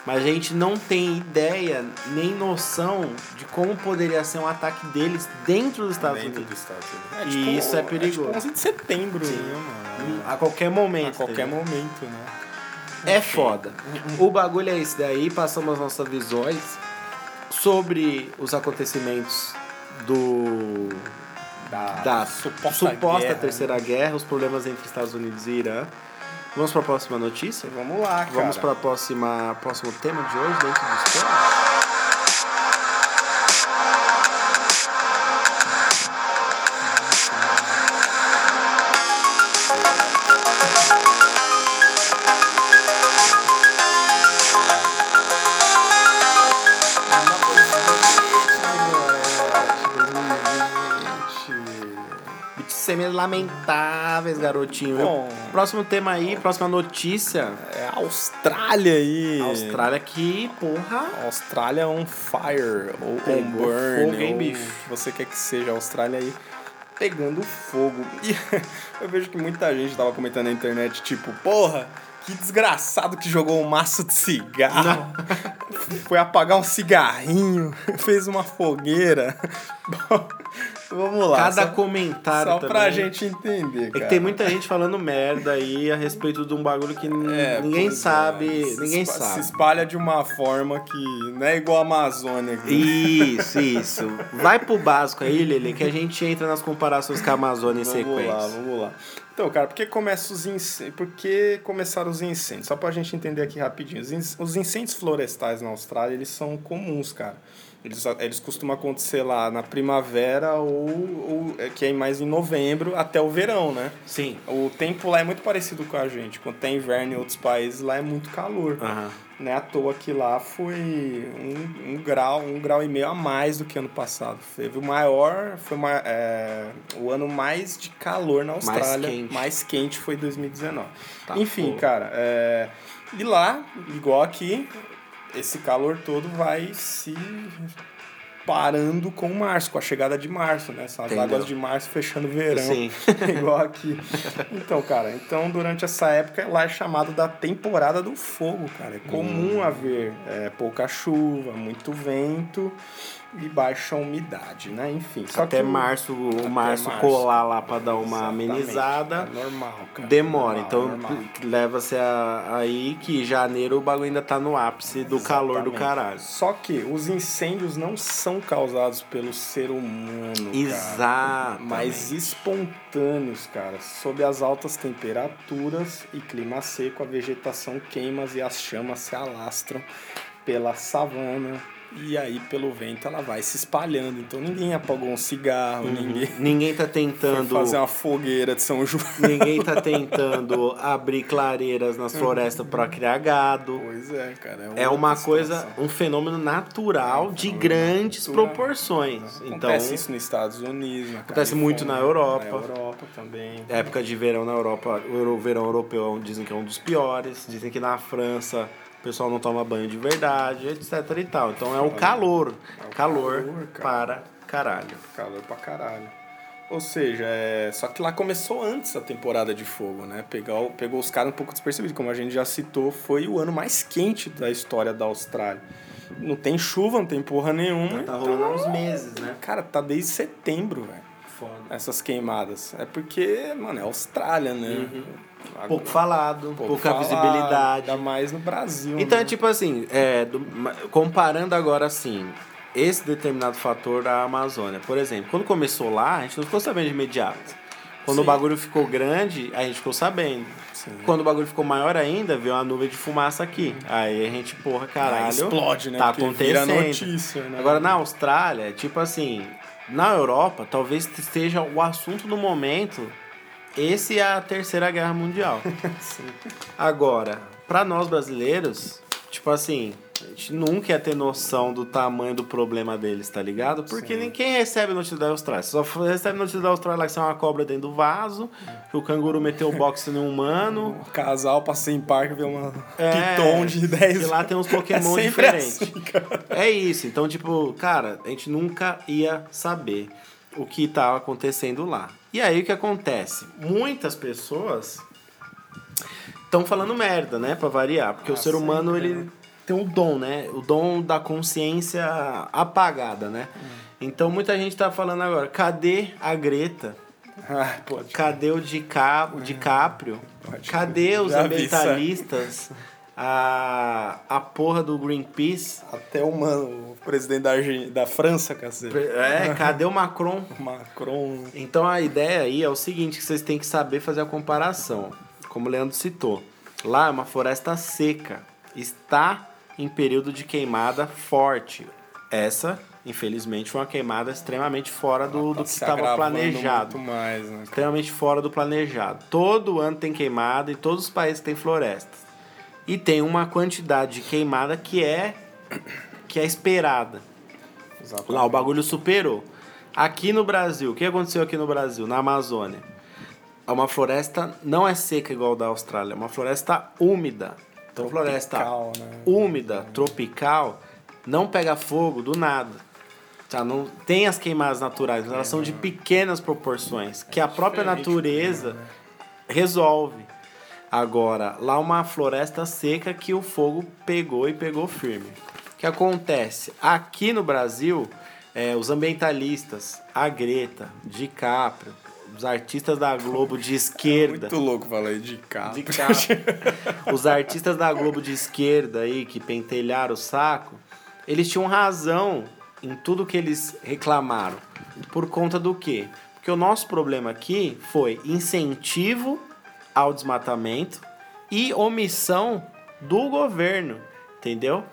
Speaker 1: Mas a gente não tem ideia nem noção de como poderia ser um ataque deles dentro dos Estados
Speaker 2: Dentro
Speaker 1: Unidos.
Speaker 2: dos Estados Unidos.
Speaker 1: E isso é
Speaker 2: tipo
Speaker 1: perigoso.
Speaker 2: 11 de setembro,
Speaker 1: Sim.
Speaker 2: né, mano?
Speaker 1: A qualquer momento.
Speaker 2: A qualquer
Speaker 1: entendeu?
Speaker 2: momento, né?
Speaker 1: É foda. O bagulho é esse daí, passamos as nossas visões sobre os acontecimentos do da suposta,
Speaker 2: guerra.
Speaker 1: terceira guerra, os problemas entre Estados Unidos e Irã. Vamos para a próxima notícia?
Speaker 2: Vamos lá, cara.
Speaker 1: Vamos para a próxima próximo tema de hoje dentro dos temas. Beats semi-lamentáveis, garotinho.
Speaker 2: Bom.
Speaker 1: Próximo tema aí, próxima notícia.
Speaker 2: É a Austrália aí.
Speaker 1: Austrália que, porra.
Speaker 2: Austrália on fire. Ou on burn.
Speaker 1: fogo, hein,
Speaker 2: ou
Speaker 1: bicho?
Speaker 2: você quer que seja. A Austrália aí pegando fogo. E eu vejo que muita gente tava comentando na internet, tipo, porra, que desgraçado que jogou um maço de cigarro. Foi apagar um cigarrinho, fez uma fogueira. Bom, vamos lá.
Speaker 1: Cada
Speaker 2: só,
Speaker 1: comentário
Speaker 2: só
Speaker 1: também.
Speaker 2: pra gente entender,
Speaker 1: É
Speaker 2: cara.
Speaker 1: que tem muita gente falando merda aí a respeito de um bagulho que
Speaker 2: É,
Speaker 1: ninguém
Speaker 2: é.
Speaker 1: sabe.
Speaker 2: Se
Speaker 1: Ninguém
Speaker 2: Se
Speaker 1: sabe.
Speaker 2: espalha de uma forma que não é igual a Amazônia. aqui.
Speaker 1: Isso, isso. Vai pro básico aí, Lele, que a gente entra nas comparações com a Amazônia em
Speaker 2: Vamos
Speaker 1: sequência.
Speaker 2: lá, vamos lá. Então, cara, por que, começa os incêndios? por que começaram os incêndios? Só pra gente entender aqui rapidinho. Os incêndios florestais na Austrália, eles são comuns, cara. Eles, eles costumam acontecer lá na primavera ou, ou é, que é mais em novembro até o verão, né?
Speaker 1: Sim.
Speaker 2: O tempo lá é muito parecido com a gente. Quando tem inverno em outros países, lá é muito calor.
Speaker 1: Aham.
Speaker 2: Não é à toa que lá foi um, um grau, um grau e meio a mais do que ano passado. Teve o maior, foi uma, é, o ano mais de calor na Austrália.
Speaker 1: quente.
Speaker 2: Mais quente foi 2019.
Speaker 1: Tá,
Speaker 2: Enfim,
Speaker 1: pô.
Speaker 2: cara, é, e lá, igual aqui, esse calor todo vai se parando com março, com a chegada de março, né? São as
Speaker 1: Entendeu.
Speaker 2: águas de março fechando o verão.
Speaker 1: Sim.
Speaker 2: Igual aqui. Então, cara, então durante essa época lá é chamado da temporada do fogo, cara. É comum
Speaker 1: Hum.
Speaker 2: haver é, pouca chuva, muito vento e baixa umidade, né? Enfim.
Speaker 1: Até
Speaker 2: que
Speaker 1: março, o
Speaker 2: até
Speaker 1: março,
Speaker 2: março.
Speaker 1: colar lá pra dar uma
Speaker 2: Exatamente,
Speaker 1: amenizada.
Speaker 2: É normal, cara.
Speaker 1: Demora,
Speaker 2: Normal,
Speaker 1: então
Speaker 2: normal.
Speaker 1: leva-se a- aí que janeiro o bagulho ainda tá no ápice do calor do
Speaker 2: Exatamente.
Speaker 1: caralho.
Speaker 2: Só que os incêndios não são causados pelo ser humano.
Speaker 1: Exato.
Speaker 2: mas espontâneos, cara. Sob as altas temperaturas e clima seco, a vegetação queima e as chamas se alastram pela savana, e aí pelo vento ela vai se espalhando. Então ninguém apagou um cigarro, ninguém
Speaker 1: Ninguém tá tentando.
Speaker 2: fazer uma fogueira de São João.
Speaker 1: Ninguém tá tentando abrir clareiras nas florestas para criar gado.
Speaker 2: Pois é, cara.
Speaker 1: É
Speaker 2: outra
Speaker 1: uma coisa,
Speaker 2: situação.
Speaker 1: um fenômeno natural de grandes
Speaker 2: natural.
Speaker 1: proporções. Então,
Speaker 2: Acontece isso nos Estados Unidos, na
Speaker 1: Acontece muito na
Speaker 2: Califórnia,
Speaker 1: Europa.
Speaker 2: Na Europa também.
Speaker 1: época de verão na Europa, o verão europeu dizem que é um dos piores. Dizem que na França o pessoal não toma banho de verdade, etc e tal. Então é o calor.
Speaker 2: É o
Speaker 1: calor
Speaker 2: calor, cara.
Speaker 1: para caralho.
Speaker 2: Calor pra caralho. Ou seja, é... só que lá começou antes a temporada de fogo, né? Pegou, pegou os caras um pouco despercebidos. Como a gente já citou, foi o ano mais quente da história da Austrália. Não tem chuva, não tem porra nenhuma.
Speaker 1: Tá rolando há uns meses, né?
Speaker 2: Cara, tá desde setembro, velho.
Speaker 1: Foda.
Speaker 2: Essas queimadas. É porque, mano, é Austrália, né? Agora-
Speaker 1: Pouco falado,
Speaker 2: pouco
Speaker 1: pouca
Speaker 2: falado,
Speaker 1: visibilidade.
Speaker 2: Ainda mais no Brasil.
Speaker 1: Então
Speaker 2: né?
Speaker 1: é tipo assim, é, do- comparando agora assim, esse determinado fator da Amazônia. Por exemplo, quando começou lá, a gente não ficou sabendo de imediato. Quando o
Speaker 2: Sim.
Speaker 1: bagulho ficou grande, a gente ficou sabendo.
Speaker 2: Sim.
Speaker 1: Quando o bagulho ficou maior ainda, veio uma nuvem de fumaça aqui. Aí a gente, porra, caralho.
Speaker 2: Aí explode, né?
Speaker 1: Tá acontecendo.
Speaker 2: notícia, né?
Speaker 1: Agora na Austrália, tipo assim, na Europa, talvez esteja o assunto do momento. Esse é a terceira guerra mundial. Agora, pra nós brasileiros, tipo assim, a gente nunca ia ter noção do tamanho do problema deles, tá ligado? Porque
Speaker 2: Sim.
Speaker 1: ninguém recebe notícia da Austrália. Só recebe notícia da Austrália que é uma cobra dentro do vaso, que o canguru meteu o boxe no humano.
Speaker 2: Um casal passei em parque ver uma
Speaker 1: É,
Speaker 2: piton de 10
Speaker 1: que lá tem uns Pokémon
Speaker 2: é
Speaker 1: diferentes.
Speaker 2: assim.
Speaker 1: É isso. Então, tipo, cara, a gente nunca ia saber o que estava acontecendo lá. E aí o que acontece? Muitas pessoas estão falando merda, né, Pra variar, porque
Speaker 2: Ah,
Speaker 1: o ser humano
Speaker 2: sempre,
Speaker 1: ele
Speaker 2: né?
Speaker 1: tem o dom, né? O dom da consciência apagada, né?
Speaker 2: Hum.
Speaker 1: Então muita gente tá falando agora, cadê a Greta?
Speaker 2: Ah.
Speaker 1: Cadê o Dica- o DiCaprio?
Speaker 2: Pode
Speaker 1: Cadê os ambientalistas? A, a porra do Greenpeace?
Speaker 2: Até o, mano, o presidente da, Argen- da França, cacete.
Speaker 1: É, cadê o Macron?
Speaker 2: Macron.
Speaker 1: Então a ideia aí é o seguinte, que vocês têm que saber fazer a comparação. Como o Leandro citou, lá é uma floresta seca, está em período de queimada forte. Essa, infelizmente, foi uma queimada extremamente fora do, do
Speaker 2: Tá
Speaker 1: que
Speaker 2: se
Speaker 1: estava planejado.
Speaker 2: Muito mais, né?
Speaker 1: Extremamente fora do planejado. Todo ano tem queimada e todos os países têm florestas. E tem uma quantidade de queimada que é que é esperada.
Speaker 2: Exatamente.
Speaker 1: Lá o bagulho superou. Aqui no Brasil, o que aconteceu aqui no Brasil, na Amazônia? É uma floresta não é seca igual a da Austrália, é uma floresta úmida. Então floresta
Speaker 2: Tropical, né?
Speaker 1: úmida, tropical, não pega fogo do nada. Tá, não tem as queimadas naturais, mas elas são de pequenas proporções, que a própria natureza
Speaker 2: né?
Speaker 1: resolve. Agora, lá uma floresta seca que o fogo pegou e pegou firme. O que acontece? Aqui no Brasil, é, os ambientalistas, a Greta, DiCaprio, os artistas da Globo de esquerda.
Speaker 2: Muito louco falar aí de carro.
Speaker 1: De capa. Os artistas da Globo de esquerda aí, que pentelharam o saco, eles tinham razão em tudo que eles reclamaram. Por conta do quê? Porque o nosso problema aqui foi incentivo ao desmatamento e omissão do governo, entendeu?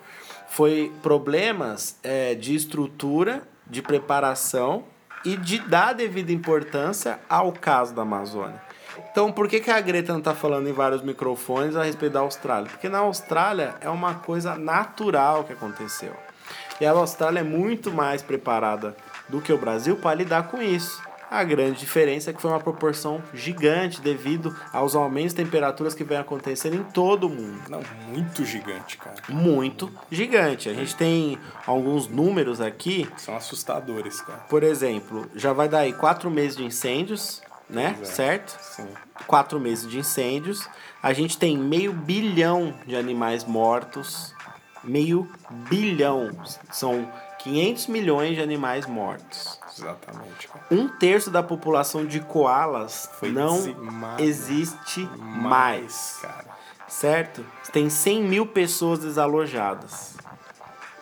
Speaker 1: Foi problemas é, de estrutura, de preparação e de dar devida importância ao caso da Amazônia. Então, por que, que a Greta não está falando em vários microfones a respeito da Austrália? Porque na Austrália é uma coisa natural que aconteceu. E a Austrália é muito mais preparada do que o Brasil para lidar com isso. A grande diferença é que foi uma proporção gigante devido aos aumentos de temperaturas que vem acontecendo em todo o mundo.
Speaker 2: Não, muito gigante, cara.
Speaker 1: Muito gigante. A gente tem alguns números aqui
Speaker 2: São assustadores, cara.
Speaker 1: por exemplo, já vai dar aí quatro meses de incêndios, né?
Speaker 2: Pois é.
Speaker 1: Certo?
Speaker 2: Sim.
Speaker 1: Quatro meses de incêndios. A gente tem meio bilhão de animais mortos. Meio bilhão. São 500 milhões de animais mortos.
Speaker 2: Exatamente, cara.
Speaker 1: Um terço da população de koalas
Speaker 2: Foi
Speaker 1: não
Speaker 2: dizimado.
Speaker 1: existe mais.
Speaker 2: cara.
Speaker 1: certo? Tem 100 mil pessoas desalojadas.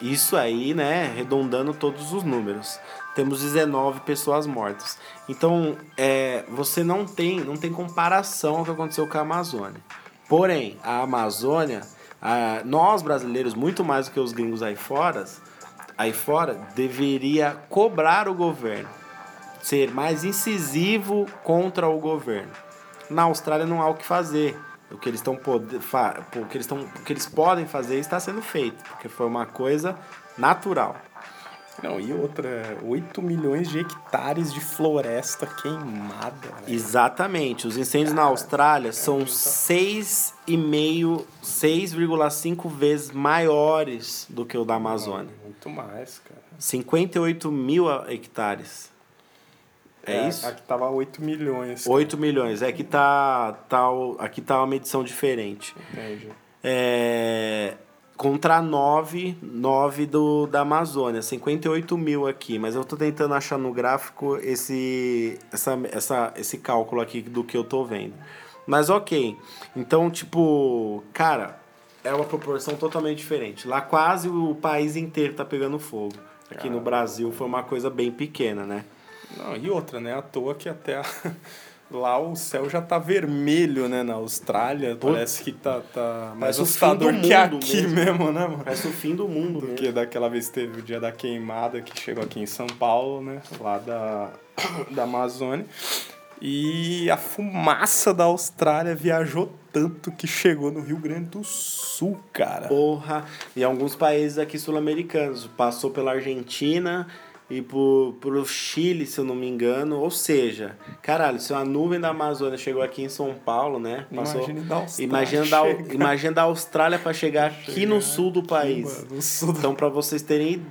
Speaker 1: Isso aí, né, arredondando todos os números. Temos 19 pessoas mortas. Então, é, você não tem, não tem comparação ao que aconteceu com a Amazônia. Porém, a Amazônia, a- nós brasileiros, muito mais do que os gringos aí fora, aí fora deveria cobrar o governo, ser mais incisivo contra o governo. Na Austrália não há o que fazer. O que eles estão o que eles estão o que eles podem fazer está sendo feito, porque foi uma coisa natural.
Speaker 2: Não, e outra, 8 milhões de hectares de floresta queimada.
Speaker 1: Exatamente. Os incêndios Cara, na Austrália é são 6,5, 6,5 vezes maiores do que o da Amazônia.
Speaker 2: Muito mais, cara.
Speaker 1: 58 mil hectares. É, é isso?
Speaker 2: Aqui tava 8 milhões.
Speaker 1: Cara. 8 milhões. É que tá, tá, aqui tá uma medição diferente.
Speaker 2: Entendi.
Speaker 1: É, contra 9, 9 do, da Amazônia, 58 mil aqui, mas eu tô tentando achar no gráfico esse, essa, essa, esse cálculo aqui do que eu tô vendo. Mas ok, então tipo, cara, é uma proporção totalmente diferente. Lá quase o país inteiro tá pegando fogo. Aqui no Brasil foi uma coisa bem pequena, né?
Speaker 2: Não, e outra, né? À toa que até a... Lá o céu já tá vermelho, né? Na Austrália. Pô, parece que tá, tá mais assustador que aqui mesmo. mesmo, né, mano?
Speaker 1: Parece o fim do mundo.
Speaker 2: Do que daquela vez teve o dia da queimada que chegou aqui em São Paulo, né? Lá da, da Amazônia. E a fumaça da Austrália viajou tanto que chegou no Rio Grande do Sul, cara.
Speaker 1: Porra! E alguns países aqui sul-americanos. Passou pela Argentina e pro, pro Chile, se eu não me engano. Ou seja, caralho, se uma nuvem da Amazônia chegou aqui em São Paulo, né?
Speaker 2: Passou, imagina da Austrália.
Speaker 1: Imagina da, imagina da Austrália para chegar aqui chegar no sul do país. Aqui, sul do... Então, para vocês terem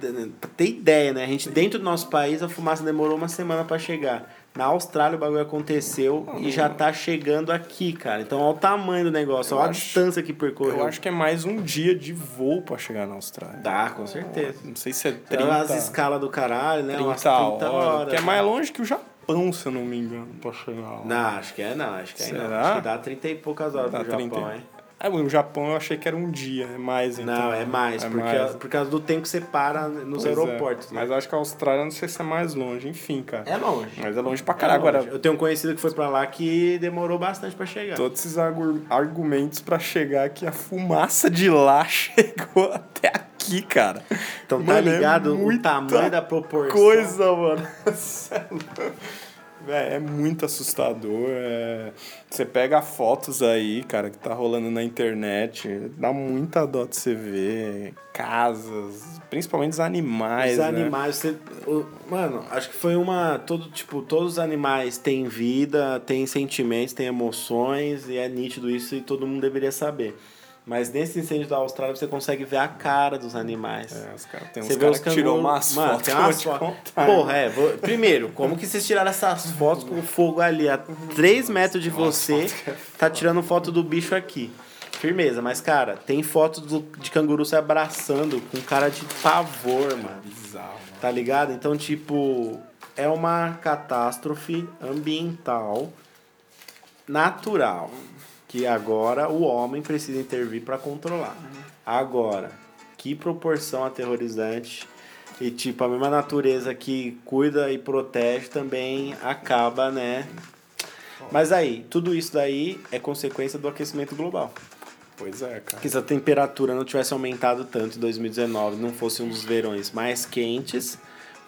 Speaker 1: ter ideia, né? A gente, dentro do nosso país, a fumaça demorou uma semana para chegar. Na Austrália o bagulho aconteceu não, e já tá chegando aqui, cara. Então olha o tamanho do negócio, olha a distância que percorreu.
Speaker 2: Eu acho que é mais um dia de voo para chegar na Austrália.
Speaker 1: Dá, com certeza.
Speaker 2: Não sei se é 30... Então,
Speaker 1: as escalas do caralho, né?
Speaker 2: 30, Umas 30 horas. horas. Que é mais longe que o Japão, se eu não me engano, pra chegar lá.
Speaker 1: Não, acho que é não. Acho que é Será? não. Acho que dá 30 e poucas horas dá pro Japão, 30... hein?
Speaker 2: É, o Japão eu achei que era um dia, é mais então.
Speaker 1: Não, é mais, é porque mais. por causa do tempo que você para nos pois é, aeroportos.
Speaker 2: É. Né? Mas acho que a Austrália não sei se é mais longe, enfim, cara.
Speaker 1: É longe.
Speaker 2: Mas é longe pra caralho. É Agora,
Speaker 1: eu tenho um conhecido que foi pra lá que demorou bastante pra chegar.
Speaker 2: Todos esses argumentos pra chegar que a fumaça de lá chegou até aqui, cara.
Speaker 1: Então tá mano, é ligado é o tamanho da proporção.
Speaker 2: Coisa, mano. É, é muito assustador. É... Você pega fotos aí, cara, que tá rolando na internet, dá muita dó de você ver. Casas, principalmente os animais. Os
Speaker 1: né? animais, você... mano, acho que foi uma. Todo, tipo, todos os animais têm vida, têm sentimentos, têm emoções, e é nítido isso e todo mundo deveria saber. Mas nesse incêndio da Austrália você consegue ver a cara dos animais.
Speaker 2: É, os caras tem uns você os que tirou umas Mano, fotos. Tem umas fotos.
Speaker 1: Porra, é. Vou... Primeiro, como que vocês tiraram essas fotos com o fogo ali a 3 metros de você? É tá tirando foto do bicho aqui. Firmeza, mas cara, tem foto do, de canguru se abraçando com cara de pavor, mano.
Speaker 2: Bizarro. Mano.
Speaker 1: Tá ligado? Então, tipo, é uma catástrofe ambiental natural que agora o homem precisa intervir para controlar. Agora, que proporção aterrorizante e tipo a mesma natureza que cuida e protege também acaba, né? Mas aí, tudo isso daí é consequência do aquecimento global.
Speaker 2: Pois é, cara.
Speaker 1: Que se a temperatura não tivesse aumentado tanto em 2019, não fosse um dos verões mais quentes,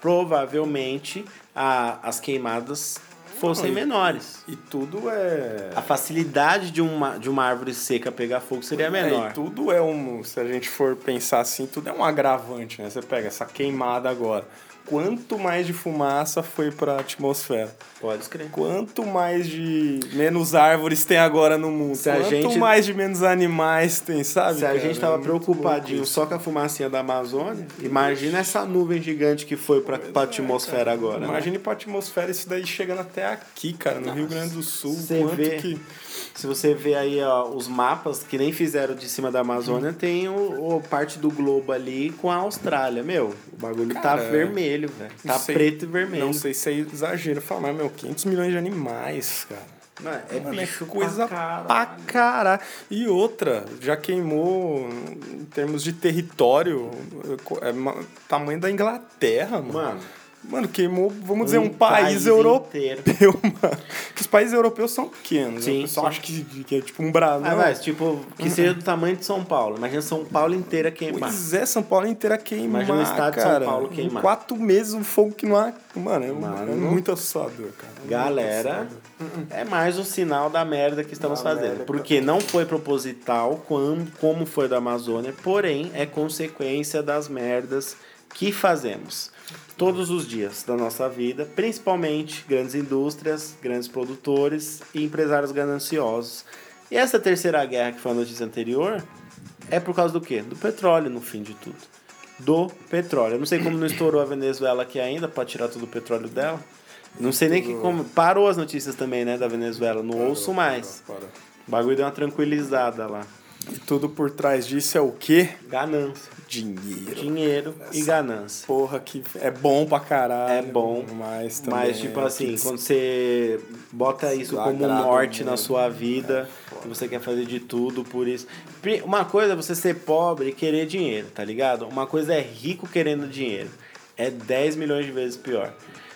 Speaker 1: provavelmente a, as queimadas fossem menores.
Speaker 2: E tudo é.
Speaker 1: A facilidade de uma, de uma árvore seca pegar fogo seria é, menor.
Speaker 2: e tudo é um. Se a gente for pensar assim, tudo é um agravante, né? Você pega essa queimada agora quanto mais de fumaça foi para a atmosfera.
Speaker 1: Pode escrever.
Speaker 2: Quanto mais de menos árvores tem agora no mundo. Se quanto gente... mais de menos animais tem, sabe?
Speaker 1: Se a cara? gente tava é preocupadinho só com a fumacinha da Amazônia, imagina essa nuvem gigante que foi para a atmosfera agora. Né?
Speaker 2: Imagine né? para a atmosfera isso daí chegando até aqui, cara, no Nossa. Rio Grande do Sul.
Speaker 1: Você quanto vê... que se você vê aí ó, os mapas que nem fizeram de cima da Amazônia, tem o, o, parte do globo ali com a Austrália. Meu, o bagulho tá Cara, tá vermelho, velho. Tá sei, preto e vermelho.
Speaker 2: Não sei se é exagero falar, meu, 500 milhões de animais, cara.
Speaker 1: Não, é Mano, bicho é
Speaker 2: coisa pra, pra caralho. E outra, já queimou em termos de território, é tamanho da Inglaterra, mano.
Speaker 1: Mano,
Speaker 2: Mano, queimou, vamos dizer,
Speaker 1: Um
Speaker 2: país,
Speaker 1: país
Speaker 2: europeu,
Speaker 1: inteiro.
Speaker 2: mano. Os países europeus são pequenos, né?
Speaker 1: Sim,
Speaker 2: O pessoal
Speaker 1: sim.
Speaker 2: acha que, que é tipo um Brasil.
Speaker 1: Ah, mas, tipo, que seja do tamanho de São Paulo. Imagina São Paulo inteira queimar.
Speaker 2: Pois é, São Paulo inteira queimar,
Speaker 1: Imagina o estado de São
Speaker 2: cara.
Speaker 1: Paulo
Speaker 2: Em
Speaker 1: queimar.
Speaker 2: quatro meses um fogo que não há... Mano, é,
Speaker 1: Mano.
Speaker 2: é muito assustador, cara.
Speaker 1: Galera, é mais um sinal da merda que estamos
Speaker 2: Da
Speaker 1: fazendo.
Speaker 2: merda,
Speaker 1: Porque não foi proposital, como, como foi da Amazônia, porém é consequência das merdas que fazemos todos os dias da nossa vida, principalmente grandes indústrias, grandes produtores e empresários gananciosos. E essa terceira guerra, que foi a notícia anterior, é por causa do quê? Do petróleo, no fim de tudo. Do petróleo. Eu não sei como não estourou a Venezuela aqui ainda para tirar todo o petróleo dela. Não sei nem que como. Parou as notícias também, né, da Venezuela. Não ouço mais.
Speaker 2: Para.
Speaker 1: O bagulho deu uma tranquilizada lá.
Speaker 2: E tudo por trás disso é o quê?
Speaker 1: Ganância.
Speaker 2: Dinheiro.
Speaker 1: Dinheiro e ganância.
Speaker 2: Porra, que é bom pra caralho.
Speaker 1: É bom,
Speaker 2: Mas também
Speaker 1: Mas, tipo
Speaker 2: é
Speaker 1: assim,
Speaker 2: que
Speaker 1: quando você bota isso como um
Speaker 2: desagrada
Speaker 1: norte na sua vida, e você quer fazer de tudo por isso. Uma coisa é você ser pobre e querer dinheiro, tá ligado? Uma coisa é rico querendo dinheiro. É 10 milhões de vezes pior.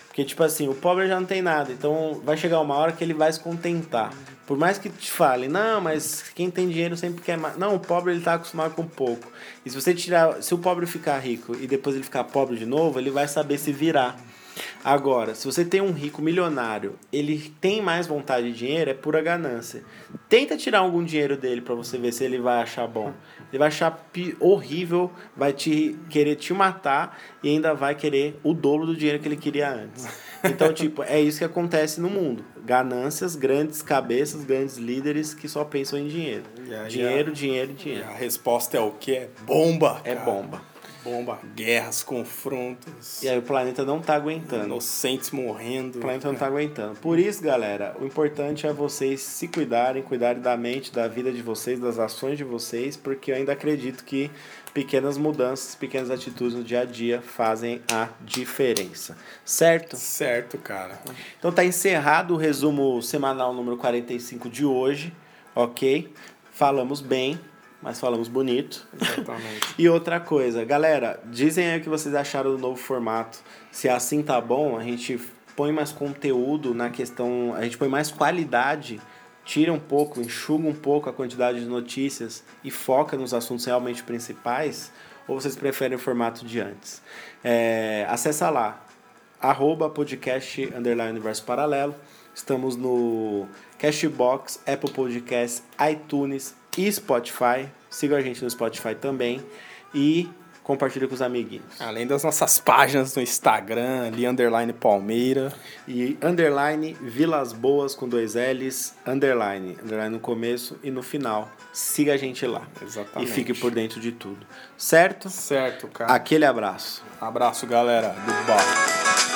Speaker 1: Porque, tipo assim, o pobre já não tem nada, então vai chegar uma hora que ele vai se contentar. Por mais que te fale, não, mas quem tem dinheiro sempre quer mais. Não, o pobre ele tá acostumado com pouco. E se você tirar. Se o pobre ficar rico e depois ele ficar pobre de novo, ele vai saber se virar. Agora, se você tem um rico milionário, ele tem mais vontade de dinheiro, é pura ganância. Tenta tirar algum dinheiro dele pra você ver se ele vai achar bom. Ele vai achar horrível, vai te querer te matar e ainda vai querer o dobro do dinheiro que ele queria antes. Então, tipo, é isso que acontece no mundo. Ganâncias, grandes cabeças, grandes líderes que só pensam em dinheiro.
Speaker 2: Aí,
Speaker 1: Dinheiro,
Speaker 2: a-
Speaker 1: dinheiro,
Speaker 2: E
Speaker 1: dinheiro.
Speaker 2: a resposta é o quê? É bomba.
Speaker 1: É
Speaker 2: cara.
Speaker 1: bomba.
Speaker 2: Bomba, guerras, confrontos,
Speaker 1: E aí o planeta não tá aguentando.
Speaker 2: inocentes morrendo.
Speaker 1: O planeta não tá aguentando. Por isso, galera, o importante é vocês se cuidarem, cuidarem da mente, da vida de vocês, das ações de vocês, porque eu ainda acredito que pequenas mudanças, pequenas atitudes no dia a dia fazem a diferença. Certo?
Speaker 2: Certo, cara.
Speaker 1: Então tá encerrado o resumo semanal número 45 de hoje, ok? Falamos bem, mas falamos bonito.
Speaker 2: Exatamente.
Speaker 1: E outra coisa, galera, dizem aí o que vocês acharam do novo formato. Se assim tá bom, a gente põe mais conteúdo na questão, a gente põe mais qualidade, tira um pouco, enxuga um pouco a quantidade de notícias e foca nos assuntos realmente principais, ou vocês preferem o formato de antes? É, acessa lá, arroba podcast underline universo paralelo. Estamos no Cashbox, Apple Podcasts, iTunes e Spotify. Siga a gente no Spotify também. E compartilhe com os amiguinhos.
Speaker 2: Além das nossas páginas no Instagram, ali, underline Palmeira.
Speaker 1: E underline Vilas Boas com dois L's, underline. Underline no começo e no final. Siga a gente lá.
Speaker 2: Exatamente.
Speaker 1: E fique por dentro de tudo. Certo?
Speaker 2: Certo, cara.
Speaker 1: Aquele abraço.
Speaker 2: Abraço, galera do Bar.